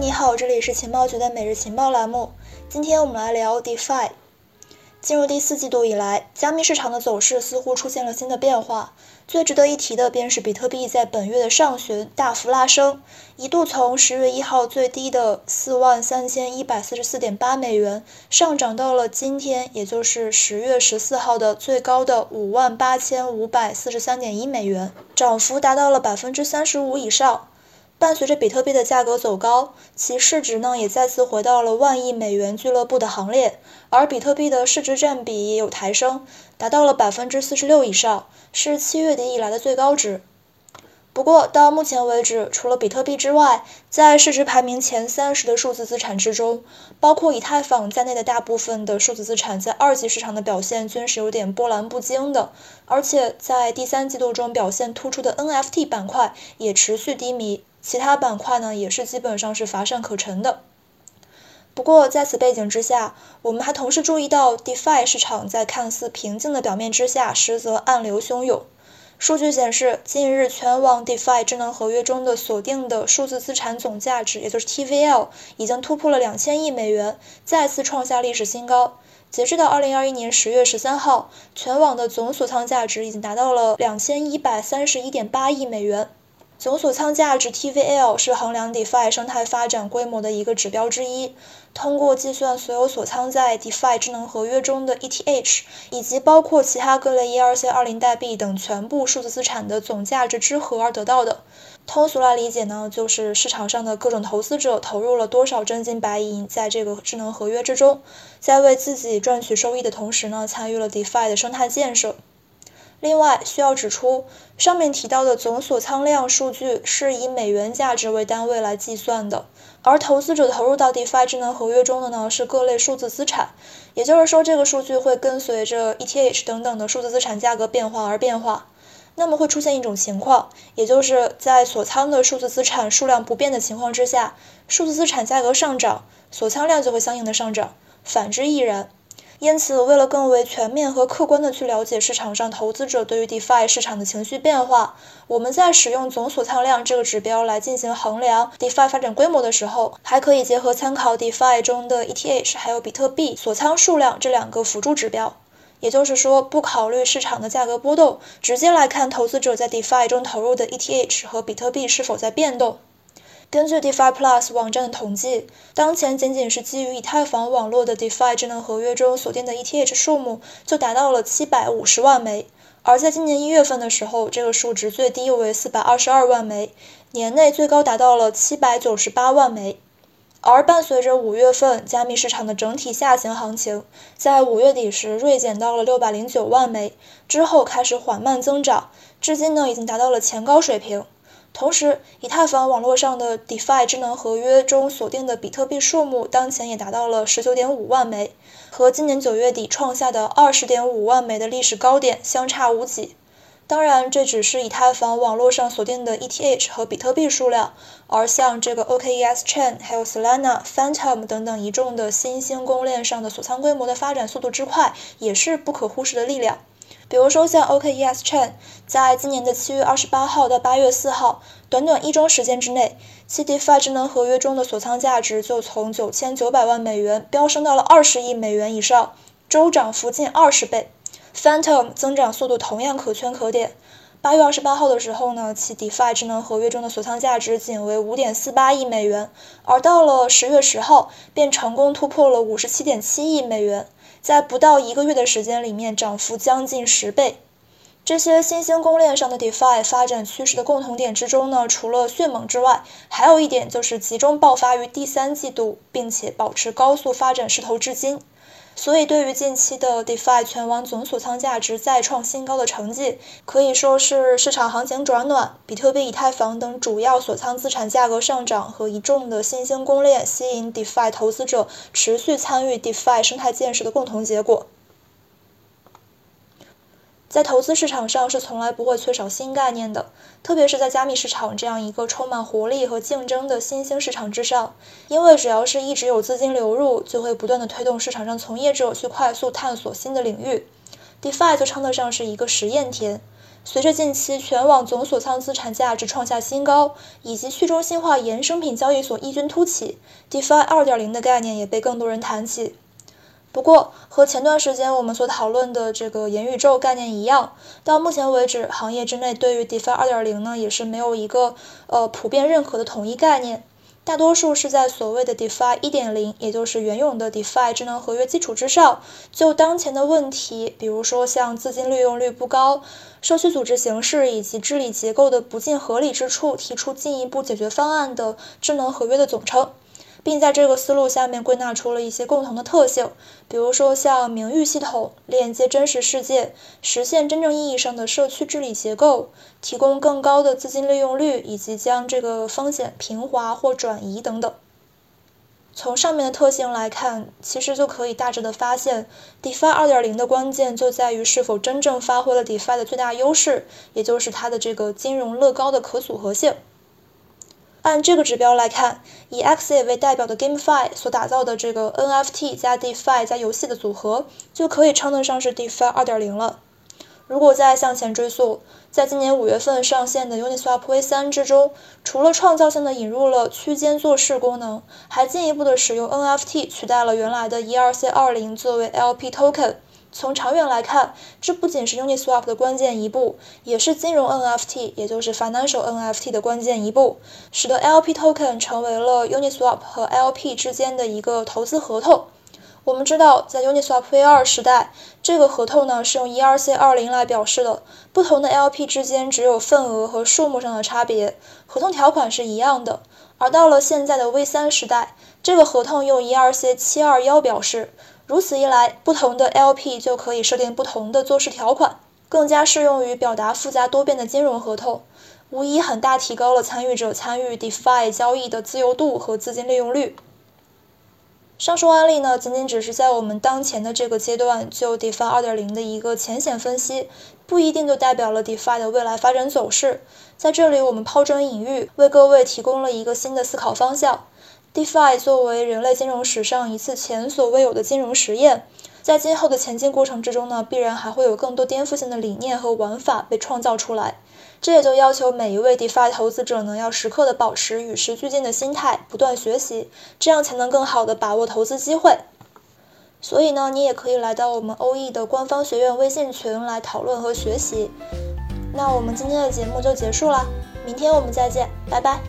你好，这里是情报局的每日情报栏目。今天我们来聊 DeFi。进入第四季度以来，加密市场的走势似乎出现了新的变化。最值得一提的便是比特币在本月的上旬大幅拉升，一度从十月一号最低的四万三千一百四十四点八美元，上涨到了今天，也就是十月十四号的最高的五万八千五百四十三点一美元，涨幅达到了百分之三十五以上。伴随着比特币的价格走高，其市值呢也再次回到了万亿美元俱乐部的行列，而比特币的市值占比也有抬升，达到了百分之四十六以上，是七月底以来的最高值。不过到目前为止，除了比特币之外，在市值排名前三十的数字资产之中，包括以太坊在内的大部分的数字资产在二级市场的表现均是有点波澜不惊的，而且在第三季度中表现突出的 NFT 板块也持续低迷。其他板块呢，也是基本上是乏善可陈的。不过在此背景之下，我们还同时注意到，DeFi 市场在看似平静的表面之下，实则暗流汹涌。数据显示，近日全网 DeFi 智能合约中的锁定的数字资产总价值，也就是 TVL，已经突破了两千亿美元，再次创下历史新高。截至到二零二一年十月十三号，全网的总锁仓价值已经达到了两千一百三十一点八亿美元。总锁仓价值 TVL 是衡量 DeFi 生态发展规模的一个指标之一。通过计算所有锁仓在 DeFi 智能合约中的 ETH，以及包括其他各类 ERC20 代币等全部数字资产的总价值之和而得到的。通俗来理解呢，就是市场上的各种投资者投入了多少真金白银在这个智能合约之中，在为自己赚取收益的同时呢，参与了 DeFi 的生态建设。另外需要指出，上面提到的总锁仓量数据是以美元价值为单位来计算的，而投资者投入到 DeFi 智能合约中的呢是各类数字资产，也就是说这个数据会跟随着 ETH 等等的数字资产价格变化而变化。那么会出现一种情况，也就是在锁仓的数字资产数量不变的情况之下，数字资产价格上涨，锁仓量就会相应的上涨，反之亦然。因此，为了更为全面和客观的去了解市场上投资者对于 DeFi 市场的情绪变化，我们在使用总锁仓量这个指标来进行衡量 DeFi 发展规模的时候，还可以结合参考 DeFi 中的 ETH 还有比特币锁仓数量这两个辅助指标。也就是说，不考虑市场的价格波动，直接来看投资者在 DeFi 中投入的 ETH 和比特币是否在变动。根据 DeFi Plus 网站的统计，当前仅仅是基于以太坊网络的 DeFi 智能合约中锁定的 ETH 数目就达到了七百五十万枚，而在今年一月份的时候，这个数值最低为四百二十二万枚，年内最高达到了七百九十八万枚。而伴随着五月份加密市场的整体下行行情，在五月底时锐减到了六百零九万枚，之后开始缓慢增长，至今呢已经达到了前高水平。同时，以太坊网络上的 DeFi 智能合约中锁定的比特币数目当前也达到了十九点五万枚，和今年九月底创下的二十点五万枚的历史高点相差无几。当然，这只是以太坊网络上锁定的 ETH 和比特币数量，而像这个 OKES Chain、还有 Solana、Phantom 等等一众的新兴公链上的锁仓规模的发展速度之快，也是不可忽视的力量。比如说像 OKES Chain，在今年的七月二十八号到八月四号，短短一周时间之内，其 DeFi 智能合约中的锁仓价值就从九千九百万美元飙升到了二十亿美元以上，周涨幅近二十倍。Phantom 增长速度同样可圈可点。八月二十八号的时候呢，其 DeFi 智能合约中的锁仓价值仅为五点四八亿美元，而到了十月十号，便成功突破了五十七点七亿美元。在不到一个月的时间里面，涨幅将近十倍。这些新兴公链上的 DeFi 发展趋势的共同点之中呢，除了迅猛之外，还有一点就是集中爆发于第三季度，并且保持高速发展势头至今。所以，对于近期的 DeFi 全网总锁仓价值再创新高的成绩，可以说是市场行情转暖、比特币、以太坊等主要锁仓资产价格上涨和一众的新兴公链吸引 DeFi 投资者持续参与 DeFi 生态建设的共同结果。在投资市场上是从来不会缺少新概念的，特别是在加密市场这样一个充满活力和竞争的新兴市场之上，因为只要是一直有资金流入，就会不断的推动市场上从业者去快速探索新的领域。DeFi 就称得上是一个实验田，随着近期全网总锁仓资产价值创下新高，以及去中心化衍生品交易所异军突起，DeFi 2.0的概念也被更多人谈起。不过，和前段时间我们所讨论的这个元宇宙概念一样，到目前为止，行业之内对于 DeFi 2.0呢，也是没有一个呃普遍认可的统一概念。大多数是在所谓的 DeFi 1.0，也就是原有的 DeFi 智能合约基础之上，就当前的问题，比如说像资金利用率不高、社区组织形式以及治理结构的不尽合理之处，提出进一步解决方案的智能合约的总称。并在这个思路下面归纳出了一些共同的特性，比如说像名誉系统、链接真实世界、实现真正意义上的社区治理结构、提供更高的资金利用率，以及将这个风险平滑或转移等等。从上面的特性来看，其实就可以大致的发现，DeFi 2.0的关键就在于是否真正发挥了 DeFi 的最大优势，也就是它的这个金融乐高的可组合性。按这个指标来看，以 Axie 为代表的 GameFi 所打造的这个 NFT 加 DeFi 加游戏的组合，就可以称得上是 DeFi 2.0了。如果再向前追溯，在今年五月份上线的 Uniswap V3 之中，除了创造性的引入了区间做市功能，还进一步的使用 NFT 取代了原来的 ERC20 作为 LP token。从长远来看，这不仅是 Uniswap 的关键一步，也是金融 NFT，也就是 Financial NFT 的关键一步，使得 LP Token 成为了 Uniswap 和 LP 之间的一个投资合同。我们知道，在 Uniswap V2 时代，这个合同呢是用 ERC20 来表示的，不同的 LP 之间只有份额和数目上的差别，合同条款是一样的。而到了现在的 V3 时代，这个合同用 ERC721 表示。如此一来，不同的 LP 就可以设定不同的做事条款，更加适用于表达复杂多变的金融合同，无疑很大提高了参与者参与 DeFi 交易的自由度和资金利用率。上述案例呢，仅仅只是在我们当前的这个阶段就 DeFi 2.0的一个浅显分析，不一定就代表了 DeFi 的未来发展走势。在这里，我们抛砖引玉，为各位提供了一个新的思考方向。DeFi 作为人类金融史上一次前所未有的金融实验，在今后的前进过程之中呢，必然还会有更多颠覆性的理念和玩法被创造出来。这也就要求每一位 DeFi 投资者呢，要时刻的保持与时俱进的心态，不断学习，这样才能更好的把握投资机会。所以呢，你也可以来到我们欧 E 的官方学院微信群来讨论和学习。那我们今天的节目就结束了，明天我们再见，拜拜。